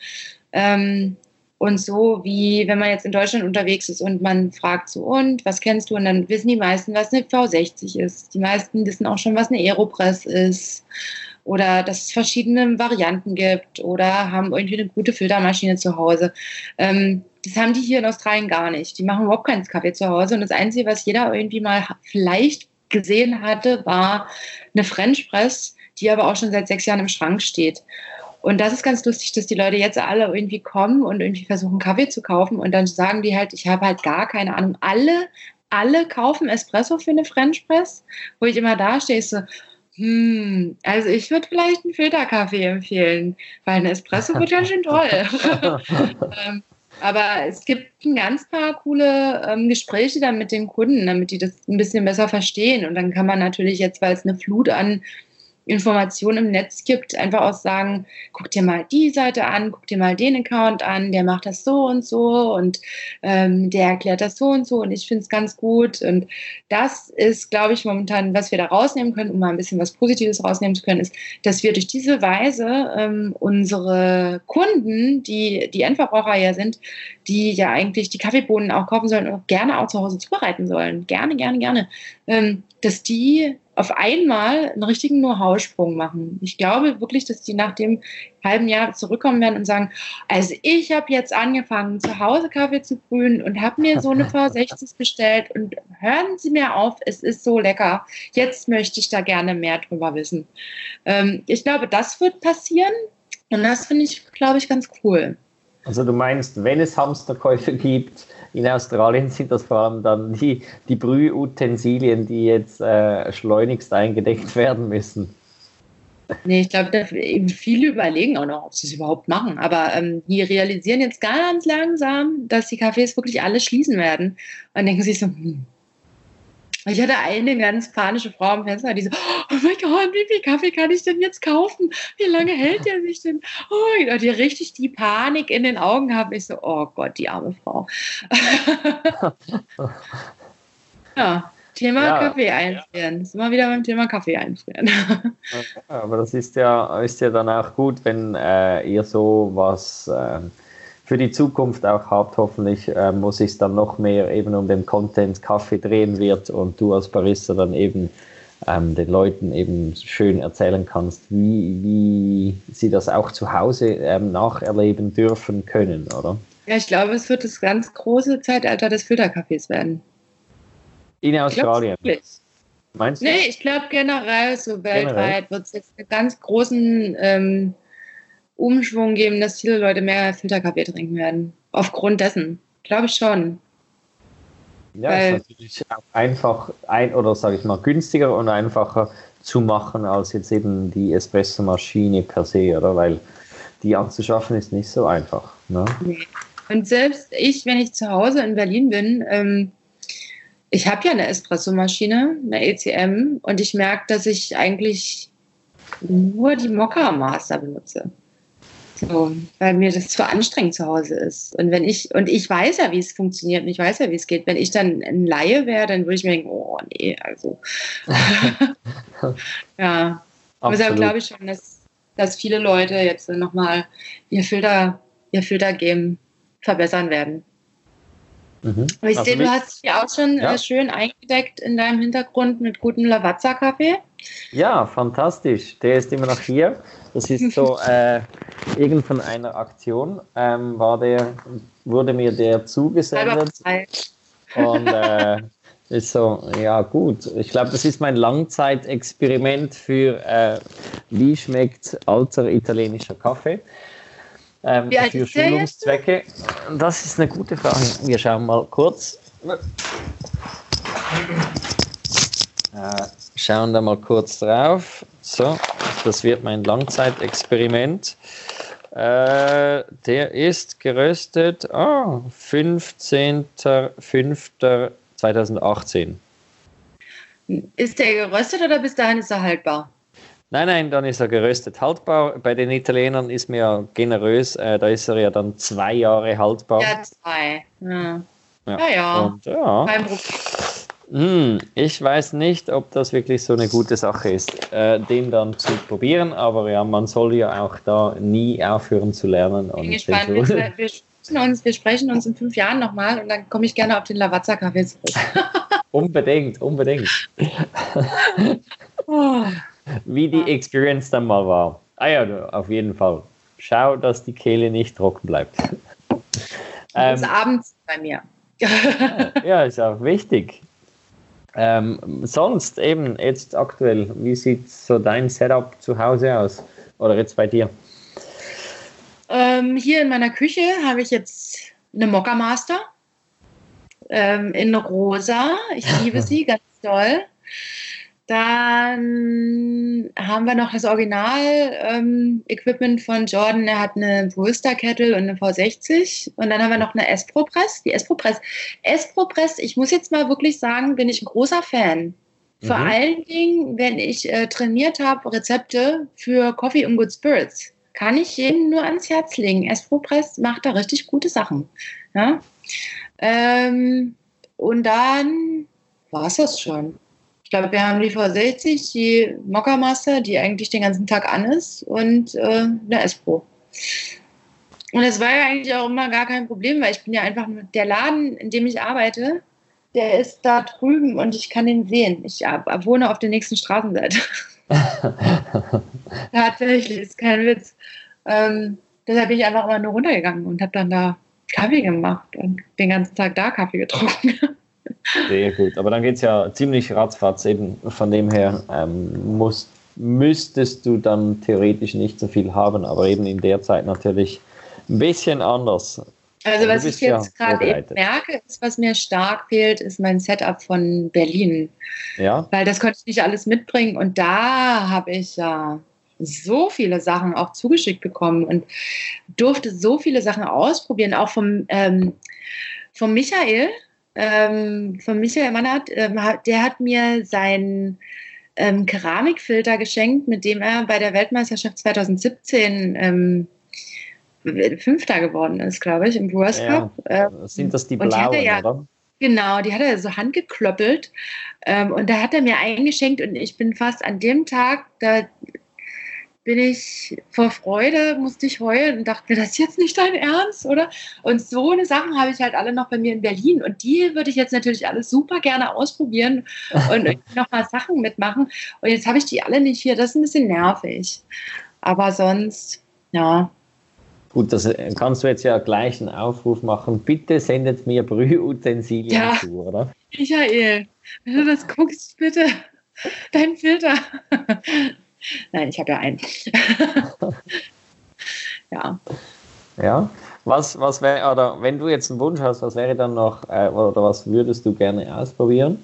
Ähm, und so wie wenn man jetzt in Deutschland unterwegs ist und man fragt so, und was kennst du? Und dann wissen die meisten, was eine V60 ist. Die meisten wissen auch schon, was eine Aeropress ist. Oder dass es verschiedene Varianten gibt oder haben irgendwie eine gute Filtermaschine zu Hause. Ähm, das haben die hier in Australien gar nicht. Die machen überhaupt keinen Kaffee zu Hause. Und das Einzige, was jeder irgendwie mal vielleicht gesehen hatte, war eine French Press, die aber auch schon seit sechs Jahren im Schrank steht. Und das ist ganz lustig, dass die Leute jetzt alle irgendwie kommen und irgendwie versuchen, Kaffee zu kaufen und dann sagen die halt, ich habe halt gar keine Ahnung. Alle, alle kaufen Espresso für eine French Press, wo ich immer da stehe, so, hm, also ich würde vielleicht einen Filterkaffee empfehlen, weil ein Espresso wird ganz schön toll. aber es gibt ein ganz paar coole ähm, Gespräche dann mit den Kunden, damit die das ein bisschen besser verstehen. Und dann kann man natürlich jetzt, weil es eine Flut an Informationen im Netz gibt, einfach auch sagen, guck dir mal die Seite an, guck dir mal den Account an, der macht das so und so und ähm, der erklärt das so und so und ich finde es ganz gut. Und das ist, glaube ich, momentan, was wir da rausnehmen können, um mal ein bisschen was Positives rausnehmen zu können, ist, dass wir durch diese Weise ähm, unsere Kunden, die die Endverbraucher ja sind, die ja eigentlich die Kaffeebohnen auch kaufen sollen und auch gerne auch zu Hause zubereiten sollen, gerne, gerne, gerne, ähm, dass die auf einmal einen richtigen Know-how-Sprung machen. Ich glaube wirklich, dass die nach dem halben Jahr zurückkommen werden und sagen, also ich habe jetzt angefangen, zu Hause Kaffee zu brühen und habe mir so eine V60 bestellt und hören Sie mir auf, es ist so lecker. Jetzt möchte ich da gerne mehr drüber wissen. Ähm, ich glaube, das wird passieren und das finde ich, glaube ich, ganz cool. Also du meinst, wenn es Hamsterkäufe gibt, in Australien sind das vor allem dann die, die Brühutensilien, die jetzt äh, schleunigst eingedeckt werden müssen. Nee, ich glaube, viele überlegen auch noch, ob sie es überhaupt machen. Aber ähm, die realisieren jetzt ganz langsam, dass die Cafés wirklich alle schließen werden. Und denken sich so, hm, ich hatte eine ganz panische Frau am Fenster, die so, oh mein Gott, wie viel Kaffee kann ich denn jetzt kaufen? Wie lange hält der sich denn? Oh, die richtig die Panik in den Augen haben. Ich so, oh Gott, die arme Frau. ja, Thema ja, Kaffee einfrieren. Ja. Ist immer wieder beim Thema Kaffee einfrieren. aber das ist ja, ist ja dann auch gut, wenn äh, ihr so was. Äh, für die Zukunft auch habt, hoffentlich, äh, wo sich dann noch mehr eben um den Content Kaffee drehen wird und du als Barista dann eben ähm, den Leuten eben schön erzählen kannst, wie, wie sie das auch zu Hause ähm, nacherleben dürfen können, oder? Ja, ich glaube, es wird das ganz große Zeitalter des Filterkaffees werden. In Australien? Meinst du? Nee, ich glaube generell, so weltweit wird es jetzt einen ganz großen ähm, Umschwung geben, dass viele Leute mehr Filterkaffee trinken werden. Aufgrund dessen. Glaube ich schon. Ja, Weil, ist natürlich einfach ein oder sage ich mal günstiger und einfacher zu machen als jetzt eben die Espresso-Maschine per se, oder? Weil die anzuschaffen ist nicht so einfach. Ne? Und selbst ich, wenn ich zu Hause in Berlin bin, ähm, ich habe ja eine Espresso-Maschine, eine ECM, und ich merke, dass ich eigentlich nur die Mokka Master benutze. So, weil mir das zu anstrengend zu Hause ist. Und wenn ich, und ich weiß ja, wie es funktioniert und ich weiß ja, wie es geht. Wenn ich dann ein Laie wäre, dann würde ich mir denken, oh nee, also. ja. Aber deshalb glaube ich schon, dass, dass viele Leute jetzt nochmal ihr Filter, ihr Filtergame verbessern werden. Mhm. Aber ich also sehe, du hast dich auch schon ja. Äh, schön eingedeckt in deinem Hintergrund mit gutem Lavazza-Kaffee. Ja, fantastisch. Der ist immer noch hier. Das ist so, äh, irgend von einer Aktion ähm, war der, wurde mir der zugesendet. Und äh, ist so, ja gut. Ich glaube, das ist mein Langzeitexperiment für, äh, wie schmeckt alter italienischer Kaffee. Ähm, für Schulungszwecke. Das ist eine gute Frage. Wir schauen mal kurz. Äh, schauen da mal kurz drauf. So, das wird mein Langzeitexperiment. Äh, der ist geröstet oh, 15.05.2018. Ist der geröstet oder bis dahin ist er haltbar? Nein, nein, dann ist er geröstet haltbar. Bei den Italienern ist mir ja generös, äh, da ist er ja dann zwei Jahre haltbar. Ja, zwei. Ja, Ja. ja. ja. Und, ja. Kein Problem. Hm, ich weiß nicht, ob das wirklich so eine gute Sache ist, äh, den dann zu probieren, aber ja, man soll ja auch da nie aufhören zu lernen. Ich bin Und gespannt. Wir, wir, sprechen uns, wir sprechen uns in fünf Jahren nochmal und dann komme ich gerne auf den Lavazza-Kaffee zurück. unbedingt, unbedingt. Oh. Wie die Experience dann mal war. Ah ja, auf jeden Fall. Schau, dass die Kehle nicht trocken bleibt. Ähm, abends bei mir. ja, ist auch wichtig. Ähm, sonst eben jetzt aktuell, wie sieht so dein Setup zu Hause aus? Oder jetzt bei dir? Ähm, hier in meiner Küche habe ich jetzt eine Mokka Master ähm, in rosa. Ich liebe sie ganz doll. Dann haben wir noch das Original-Equipment von Jordan. Er hat eine Brewster Kettle und eine V60. Und dann haben wir noch eine Espro-Press. Die Espro-Press. Espro-Press, ich muss jetzt mal wirklich sagen, bin ich ein großer Fan. Vor Mhm. allen Dingen, wenn ich äh, trainiert habe, Rezepte für Coffee und Good Spirits, kann ich jedem nur ans Herz legen. Espropress macht da richtig gute Sachen. Ja? Ähm, und dann war es das schon. Ich glaube, wir haben die V60, die Mokka Master, die eigentlich den ganzen Tag an ist, und äh, eine Espro. Und das war ja eigentlich auch immer gar kein Problem, weil ich bin ja einfach nur der Laden, in dem ich arbeite, der ist da drüben und ich kann den sehen. Ich wohne auf der nächsten Straßenseite. Tatsächlich, ist kein Witz. Ähm, deshalb bin ich einfach immer nur runtergegangen und habe dann da Kaffee gemacht und den ganzen Tag da Kaffee getrunken. Sehr gut. Aber dann geht es ja ziemlich ratzfatz eben. Von dem her ähm, musst, müsstest du dann theoretisch nicht so viel haben, aber eben in der Zeit natürlich ein bisschen anders. Also was ich bist ja jetzt gerade eben merke, ist, was mir stark fehlt, ist mein Setup von Berlin. Ja, Weil das konnte ich nicht alles mitbringen und da habe ich ja so viele Sachen auch zugeschickt bekommen und durfte so viele Sachen ausprobieren, auch vom, ähm, vom Michael, ähm, von Michael Mannert, ähm, der hat mir seinen ähm, Keramikfilter geschenkt, mit dem er bei der Weltmeisterschaft 2017 ähm, Fünfter geworden ist, glaube ich, im Brewers Ja. Cup. Ähm, sind das die blauen, ja- oder? Genau, die hat er so handgeklöppelt ähm, und da hat er mir eingeschenkt und ich bin fast an dem Tag, da bin ich vor Freude, musste ich heulen und dachte mir, das ist jetzt nicht dein Ernst, oder? Und so eine Sachen habe ich halt alle noch bei mir in Berlin und die würde ich jetzt natürlich alles super gerne ausprobieren und irgendwie noch mal Sachen mitmachen und jetzt habe ich die alle nicht hier, das ist ein bisschen nervig. Aber sonst, ja, Gut, das äh, kannst du jetzt ja gleich einen Aufruf machen. Bitte sendet mir Brühutensilien Ja. zu, oder? Michael, wenn du das guckst, bitte, dein Filter. Nein, ich habe ja einen. ja, Ja. Was, was wäre, oder wenn du jetzt einen Wunsch hast, was wäre dann noch, äh, oder was würdest du gerne ausprobieren?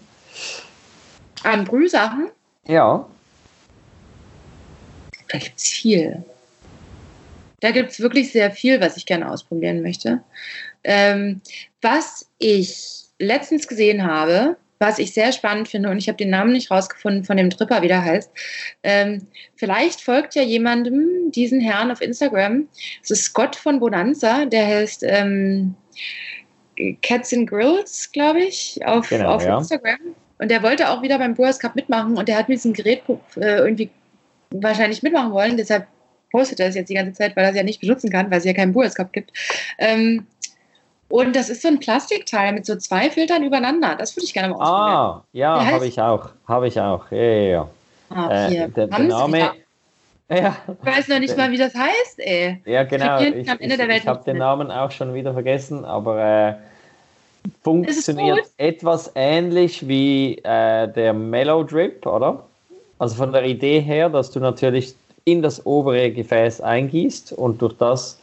an Brühsachen, Ja. da gibt es viel. Da gibt es wirklich sehr viel, was ich gerne ausprobieren möchte. Ähm, was ich letztens gesehen habe, was ich sehr spannend finde, und ich habe den Namen nicht rausgefunden von dem Tripper, wie der heißt. Ähm, vielleicht folgt ja jemandem diesen Herrn auf Instagram. Es ist Scott von Bonanza, der heißt ähm, Cats and Grills, glaube ich, auf, Genau, auf ja. Instagram. Und der wollte auch wieder beim Brewers Cup mitmachen und der hat mit diesem Gerät äh, irgendwie wahrscheinlich mitmachen wollen. Deshalb postet er es jetzt die ganze Zeit, weil er es ja nicht benutzen kann, weil es ja keinen Brewers Cup gibt. Ähm, und das ist so ein Plastikteil mit so zwei Filtern übereinander. Das würde ich gerne mal ausprobieren. Ah, ja, habe ich auch. Habe ich auch. Ja, ja, ja. Ah, Äh, der, der Name. Ja, Ich weiß noch nicht mal, wie das heißt, ey. ja, genau. Ich, ich, ich habe den. Namen auch schon wieder vergessen, aber äh, funktioniert etwas ähnlich wie äh, der Mellow Drip, oder? Also von der Idee her, dass du natürlich in das obere Gefäß eingießt und durch das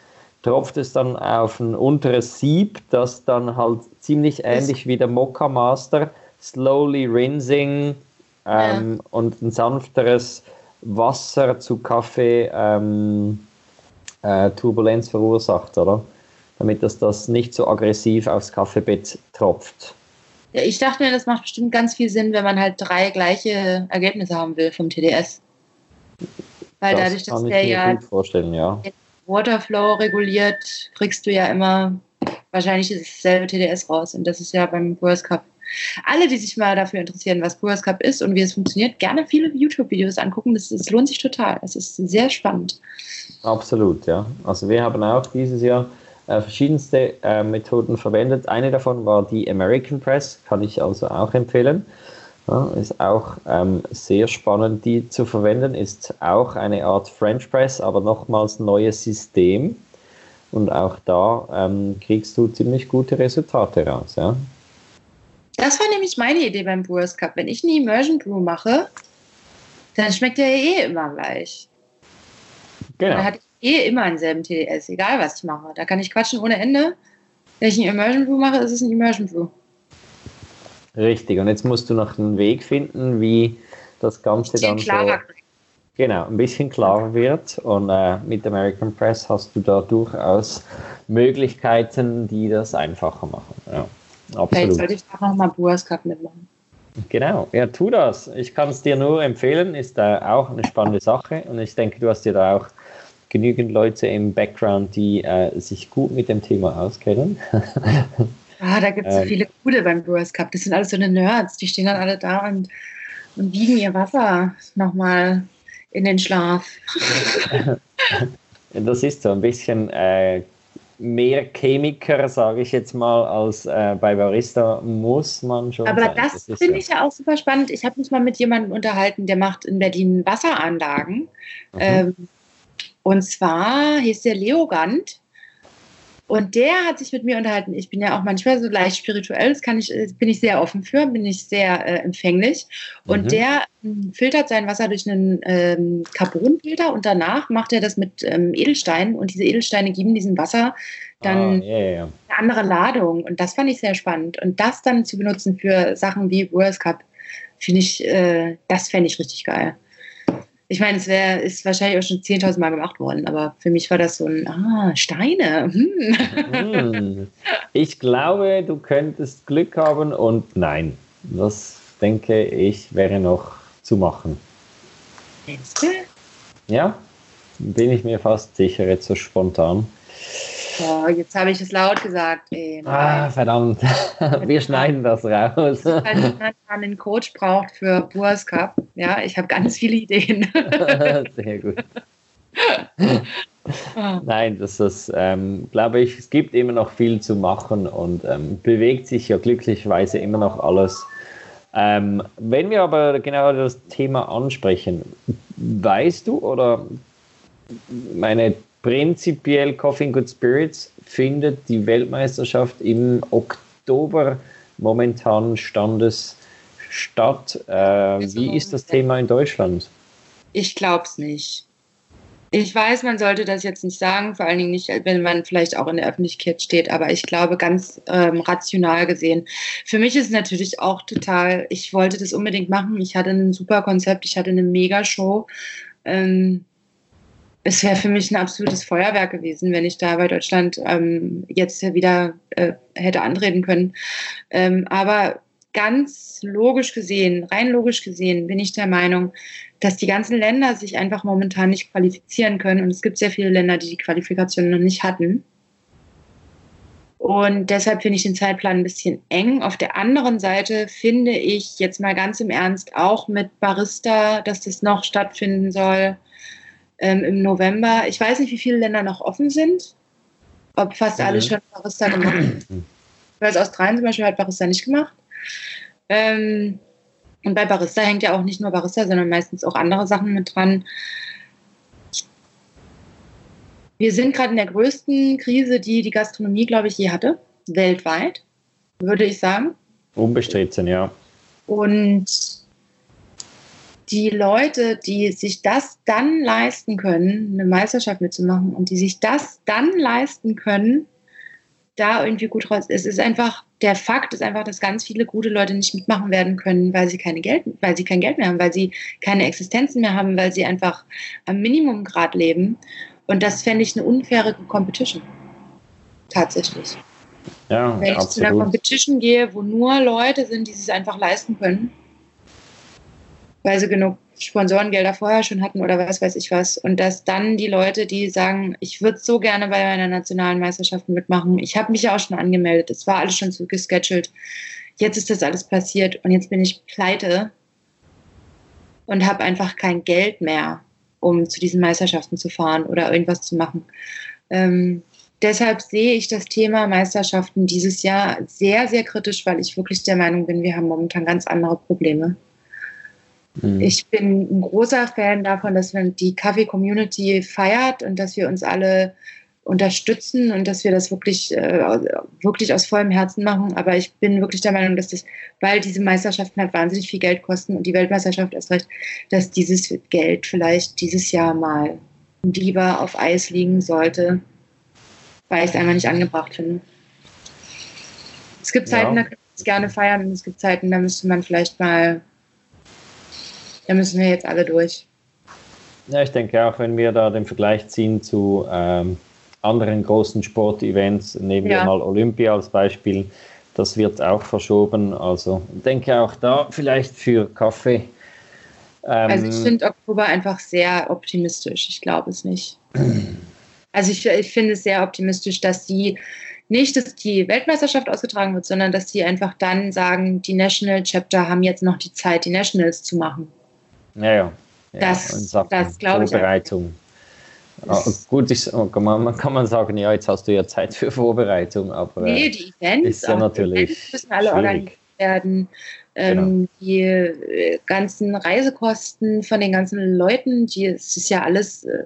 tropft es dann auf ein unteres Sieb, das dann halt ziemlich ähnlich wie der Mokka Master slowly rinsing ähm, ja. und ein sanfteres Wasser zu Kaffee ähm, äh, Turbulenz verursacht, oder? Damit das, das nicht so aggressiv aufs Kaffeebett tropft. Ja, ich dachte mir, das macht bestimmt ganz viel Sinn, wenn man halt drei gleiche Ergebnisse haben will vom TDS. Weil das dadurch, dass kann ich der mir ja gut vorstellen, ja. Waterflow reguliert, kriegst du ja immer wahrscheinlich dasselbe TDS raus. Und das ist ja beim Brewers Cup. Alle, die sich mal dafür interessieren, was Brewers Cup ist und wie es funktioniert, gerne viele YouTube-Videos angucken. Das, das lohnt sich total. Es ist sehr spannend. Absolut, ja. Also wir haben auch dieses Jahr äh, verschiedenste äh, Methoden verwendet. Eine davon war die American Press, kann ich also auch empfehlen. Ja, ist auch ähm, sehr spannend, die zu verwenden. Ist auch eine Art French Press, aber nochmals neues System. Und auch da ähm, kriegst du ziemlich gute Resultate raus. Ja? Das war nämlich meine Idee beim Brewers Cup. Wenn ich eine Immersion Brew mache, dann schmeckt der eh immer gleich. Genau. Dann hat eh immer denselben TDS, egal was ich mache. Da kann ich quatschen ohne Ende. Wenn ich ein Immersion Brew mache, ist es ein Immersion Brew. Richtig, und jetzt musst du noch einen Weg finden, wie das Ganze dann so, genau, ein bisschen klarer wird. Und äh, mit American Press hast du da durchaus Möglichkeiten, die das einfacher machen. Ja, absolut. Vielleicht sollte ich auch nochmal Brewers Cup mitmachen. Genau, ja, tu das. Ich kann es dir nur empfehlen, ist äh, auch eine spannende Sache. Und ich denke, du hast dir da auch genügend Leute im Background, die äh, sich gut mit dem Thema auskennen. Ah, da gibt es so ähm, viele coole beim Brewers Cup. Das sind alles so eine Nerds, die stehen dann alle da und, und wiegen ihr Wasser nochmal in den Schlaf. das ist so ein bisschen äh, mehr Chemiker, sage ich jetzt mal, als äh, bei Barista muss man schon. Aber sein. das, das finde ich ja auch super spannend. Ich habe mich mal mit jemandem unterhalten, der macht in Berlin Wasseranlagen. Mhm. Ähm, und zwar hieß der Leogand und der hat sich mit mir unterhalten. Ich bin ja auch manchmal so leicht spirituell, das kann ich, bin ich sehr offen für, bin ich sehr äh, empfänglich. Und mhm. der ähm, filtert sein Wasser durch einen ähm, Carbonfilter und danach macht er das mit ähm, Edelsteinen und diese Edelsteine geben diesem Wasser dann oh, yeah, yeah. eine andere Ladung. Und das fand ich sehr spannend. Und das dann zu benutzen für Sachen wie World Cup, finde ich, äh, das fände ich richtig geil ich meine, es wäre, ist wahrscheinlich auch schon 10.000 Mal gemacht worden, aber für mich war das so ein, ah, Steine. Hm. hm. Ich glaube, du könntest Glück haben und nein, das denke ich wäre noch zu machen. Ja, bin ich mir fast sicher, jetzt so spontan. Oh, jetzt habe ich es laut gesagt. Ey, ah, verdammt. Wir schneiden das raus. Weil jemand einen Coach braucht für Boas Cup. Ja, ich habe ganz viele Ideen. Sehr gut. Nein, das ist, ähm, glaube ich, es gibt immer noch viel zu machen und ähm, bewegt sich ja glücklicherweise immer noch alles. Ähm, wenn wir aber genau das Thema ansprechen, weißt du oder meine prinzipiell Coffee Good Spirits findet die Weltmeisterschaft im Oktober momentan Standes statt. Äh, wie ist das Thema in Deutschland? Ich glaube es nicht. Ich weiß, man sollte das jetzt nicht sagen, vor allen Dingen nicht, wenn man vielleicht auch in der Öffentlichkeit steht, aber ich glaube ganz ähm, rational gesehen. Für mich ist es natürlich auch total, ich wollte das unbedingt machen. Ich hatte ein super Konzept, ich hatte eine Mega-Show. Ähm, es wäre für mich ein absolutes Feuerwerk gewesen, wenn ich da bei Deutschland ähm, jetzt wieder äh, hätte antreten können. Ähm, aber ganz logisch gesehen, rein logisch gesehen, bin ich der Meinung, dass die ganzen Länder sich einfach momentan nicht qualifizieren können. Und es gibt sehr viele Länder, die die Qualifikation noch nicht hatten. Und deshalb finde ich den Zeitplan ein bisschen eng. Auf der anderen Seite finde ich jetzt mal ganz im Ernst auch mit Barista, dass das noch stattfinden soll ähm, im November. Ich weiß nicht, wie viele Länder noch offen sind. Ob fast alle mhm. schon Barista gemacht haben. Weil Australien zum Beispiel hat Barista nicht gemacht. Ähm, und bei Barista hängt ja auch nicht nur Barista, sondern meistens auch andere Sachen mit dran. Wir sind gerade in der größten Krise, die die Gastronomie, glaube ich, je hatte, weltweit. würde ich sagen. Unbestritten, ja. Und die Leute, die sich das dann leisten können, eine Meisterschaft mitzumachen und die sich das dann leisten können, da irgendwie gut raus. Es ist einfach, der Fakt ist einfach, dass ganz viele gute Leute nicht mitmachen werden können, weil sie keine Geld, weil sie kein Geld mehr haben, weil sie keine Existenzen mehr haben, weil sie einfach am Minimumgrad leben. Und das fände ich eine unfaire Competition. Tatsächlich. Ja, Wenn ich absolut. zu einer Competition gehe, wo nur Leute sind, die es einfach leisten können, weil sie genug Sponsorengelder vorher schon hatten oder was weiß ich was. Und dass dann die Leute, die sagen, ich würde so gerne bei meiner nationalen Meisterschaft mitmachen, ich habe mich ja auch schon angemeldet, es war alles schon so gescheduled, jetzt ist das alles passiert und jetzt bin ich pleite und habe einfach kein Geld mehr, um zu diesen Meisterschaften zu fahren oder irgendwas zu machen. Ähm, deshalb sehe ich das Thema Meisterschaften dieses Jahr sehr, sehr kritisch, weil ich wirklich der Meinung bin, wir haben momentan ganz andere Probleme. Mhm. Ich bin ein großer Fan davon, dass man die Kaffee-Community feiert und dass wir uns alle unterstützen und dass wir das wirklich, äh, wirklich aus vollem Herzen machen. Aber ich bin wirklich der Meinung, dass das, weil diese Meisterschaften halt wahnsinnig viel Geld kosten und die Weltmeisterschaft erst recht, dass dieses Geld vielleicht dieses Jahr mal lieber auf Eis liegen sollte, weil ich es einfach nicht angebracht finde. Es gibt Ja. Zeiten, da kann man es gerne feiern und es gibt Zeiten, da müsste man vielleicht mal da müssen wir jetzt alle durch. Ja, ich denke auch, wenn wir da den Vergleich ziehen zu ähm, anderen großen Sportevents, nehmen Ja. wir mal Olympia als Beispiel, das wird auch verschoben. Also ich denke auch da vielleicht für Kaffee. Ähm, Also ich finde Oktober einfach sehr optimistisch. Ich glaube es nicht. Also ich, ich finde es sehr optimistisch, dass die nicht, dass die Weltmeisterschaft ausgetragen wird, sondern dass die einfach dann sagen, die National Chapter haben jetzt noch die Zeit, die Nationals zu machen. Ja, ja. ja, Das- Sachen das glaube ich. Vorbereitung. Ah, Das- gut, ist, kann, man, kann man sagen, ja, jetzt hast du ja Zeit für Vorbereitung, aber Nee, äh, die Events, ist ja natürlich Events müssen alle schwierig. organisiert werden. Ähm, Die äh, ganzen Reisekosten von den ganzen Leuten, die, es ist ja alles, äh,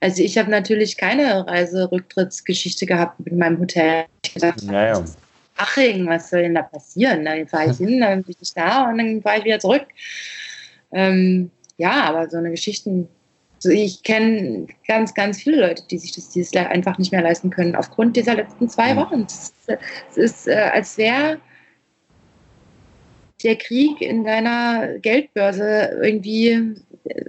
also ich habe natürlich keine Reiserücktrittsgeschichte gehabt mit meinem Hotel. Ich gedacht, ja, ja. Aching, was soll denn da passieren? Dann fahre ich hin, dann bin ich da und dann fahre ich wieder zurück. Ähm, ja, aber so eine Geschichten, so ich kenne ganz, ganz viele Leute, die sich das dieses Jahr einfach nicht mehr leisten können, aufgrund dieser letzten zwei Mhm. Wochen. Es ist, es ist äh, als wäre der Krieg in deiner Geldbörse irgendwie äh,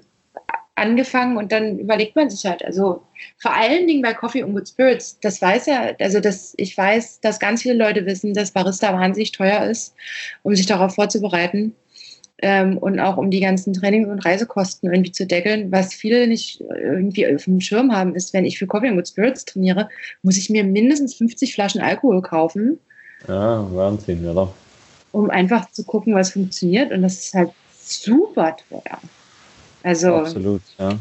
angefangen und dann überlegt man sich halt, also vor allen Dingen bei Coffee und Good Spirits, das weiß ja, also das, ich weiß, dass ganz viele Leute wissen, dass Barista wahnsinnig teuer ist, um sich darauf vorzubereiten ähm, und auch um die ganzen Trainings- und Reisekosten irgendwie zu deckeln. Was viele nicht irgendwie auf dem Schirm haben, ist, wenn ich für Coffee and Good Spirits trainiere, muss ich mir mindestens 50 Flaschen Alkohol kaufen, ja, Wahnsinn, oder? um einfach zu gucken, was funktioniert. Und das ist halt super teuer. Also, Absolut, ja.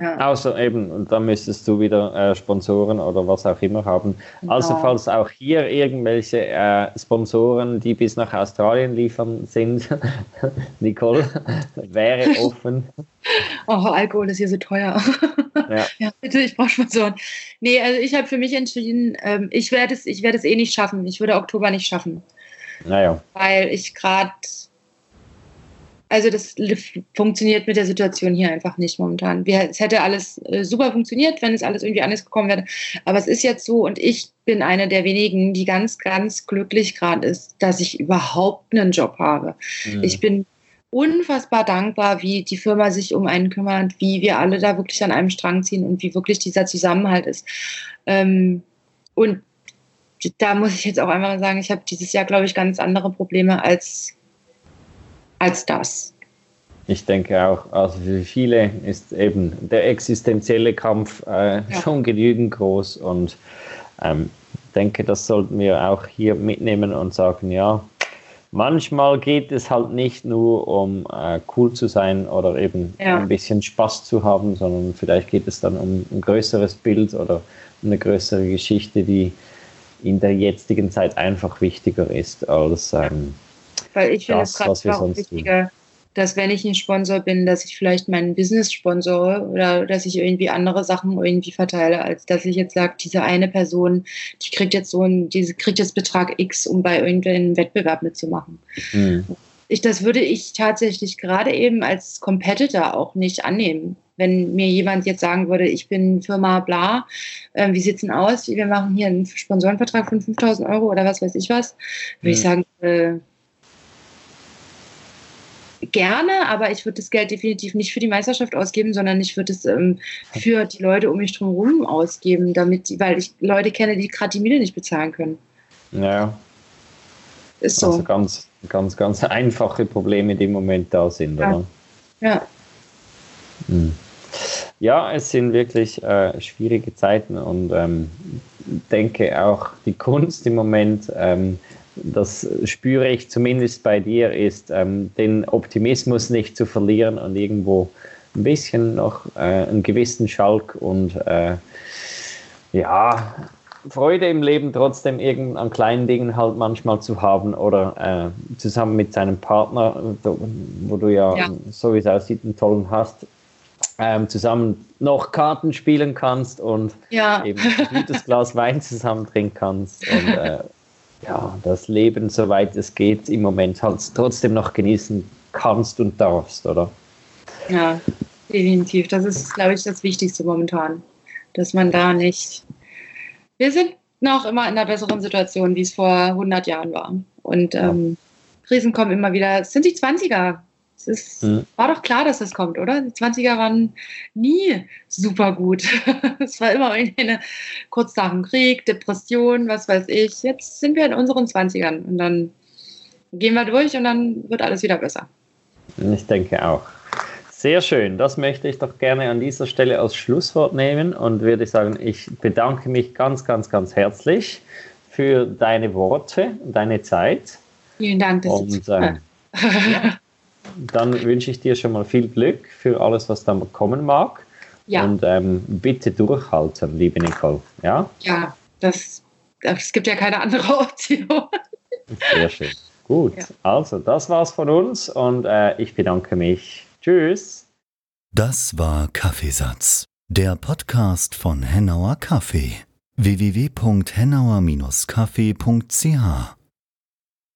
Ja, Außer eben, und dann müsstest du wieder äh, Sponsoren oder was auch immer haben. Also genau. falls auch hier irgendwelche äh, Sponsoren, die bis nach Australien liefern, sind, Nicole wäre offen. Oh, Alkohol ist hier so teuer. Ja. ja, bitte, ich brauche Sponsoren. Nee, also ich habe für mich entschieden, ähm, ich werde es, ich werde es eh nicht schaffen. Ich würde Oktober nicht schaffen, Naja, weil ich gerade, also das funktioniert mit der Situation hier einfach nicht momentan. Wir, es hätte alles äh, super funktioniert, wenn es alles irgendwie anders gekommen wäre. Aber es ist jetzt so und ich bin eine der wenigen, die ganz, ganz glücklich gerade ist, dass ich überhaupt einen Job habe. hm, Ich bin unfassbar dankbar, wie die Firma sich um einen kümmert, wie wir alle da wirklich an einem Strang ziehen und wie wirklich dieser Zusammenhalt ist. Ähm, und da muss ich jetzt auch einmal sagen, ich habe dieses Jahr, glaube ich, ganz andere Probleme als, als das. ich denke auch, also für viele ist eben der existenzielle Kampf äh, schon genügend groß und ähm, denke, das sollten wir auch hier mitnehmen und sagen, ja, manchmal geht es halt nicht nur um äh, cool zu sein oder eben Ja. ein bisschen Spaß zu haben, sondern vielleicht geht es dann um ein größeres Bild oder um eine größere Geschichte, die in der jetzigen Zeit einfach wichtiger ist als ähm, Weil ich finde es gerade auch wichtiger, dass wenn ich ein Sponsor bin, dass ich vielleicht meinen Business sponsore oder dass ich irgendwie andere Sachen irgendwie verteile, als dass ich jetzt sage, diese eine Person, die kriegt jetzt so ein, diese kriegt jetzt Betrag X, um bei irgendeinem Wettbewerb mitzumachen. Mhm. Ich, das würde ich tatsächlich gerade eben als Competitor auch nicht annehmen. Wenn mir jemand jetzt sagen würde, ich bin Firma bla, äh, wie sieht es denn aus? Wir machen hier einen Sponsorenvertrag von 5000 Euro oder was weiß ich was, würde mhm. ich sagen, äh, gerne, aber ich würde das Geld definitiv nicht für die Meisterschaft ausgeben, sondern ich würde es ähm, für die Leute um mich herum ausgeben, damit, weil ich Leute kenne, die gerade die Miete nicht bezahlen können. Ja. Ist so. Also ganz, ganz, ganz einfache Probleme, die im Moment da sind, ja. oder? Ja. Hm. Ja, es sind wirklich äh, schwierige Zeiten und ähm, denke auch die Kunst im Moment ähm, das spüre ich zumindest bei dir, ist ähm, den Optimismus nicht zu verlieren und irgendwo ein bisschen noch äh, einen gewissen Schalk und äh, ja, Freude im Leben trotzdem irgend an kleinen Dingen halt manchmal zu haben oder äh, zusammen mit seinem Partner, wo du ja, ja. so wie es aussieht, einen tollen hast, ähm, zusammen noch Karten spielen kannst und ja. eben ein gutes Glas Wein zusammen trinken kannst und äh, ja, das Leben, soweit es geht, im Moment halt trotzdem noch genießen kannst und darfst, oder? Ja, definitiv. Das ist, glaube ich, das Wichtigste momentan, dass man da nicht. Wir sind noch immer in einer besseren Situation, wie es vor 100 Jahren war. Und ähm, Krisen kommen immer wieder. Es sind die 20er. Es ist, mhm. war doch klar, dass das kommt, oder? Die 20er waren nie super gut. es war immer eine kurz nach dem Krieg, Depression, was weiß ich. Jetzt sind wir in unseren 20ern und dann gehen wir durch und dann wird alles wieder besser. Ich denke auch. Sehr schön. Das möchte ich doch gerne an dieser Stelle als Schlusswort nehmen und würde sagen, ich bedanke mich ganz, ganz, ganz herzlich für deine Worte deine Zeit. Vielen Dank, dass und, ähm, ja, dann wünsche ich dir schon mal viel Glück für alles, was da kommen mag. Ja. Und ähm, bitte durchhalten, liebe Nicole. Ja, ja das, das gibt ja keine andere Option. Sehr schön. Gut, ja. also das war's von uns und äh, ich bedanke mich. Tschüss. Das war Kaffeesatz, der Podcast von Hennauer Kaffee. www.hennauer-kaffee.ch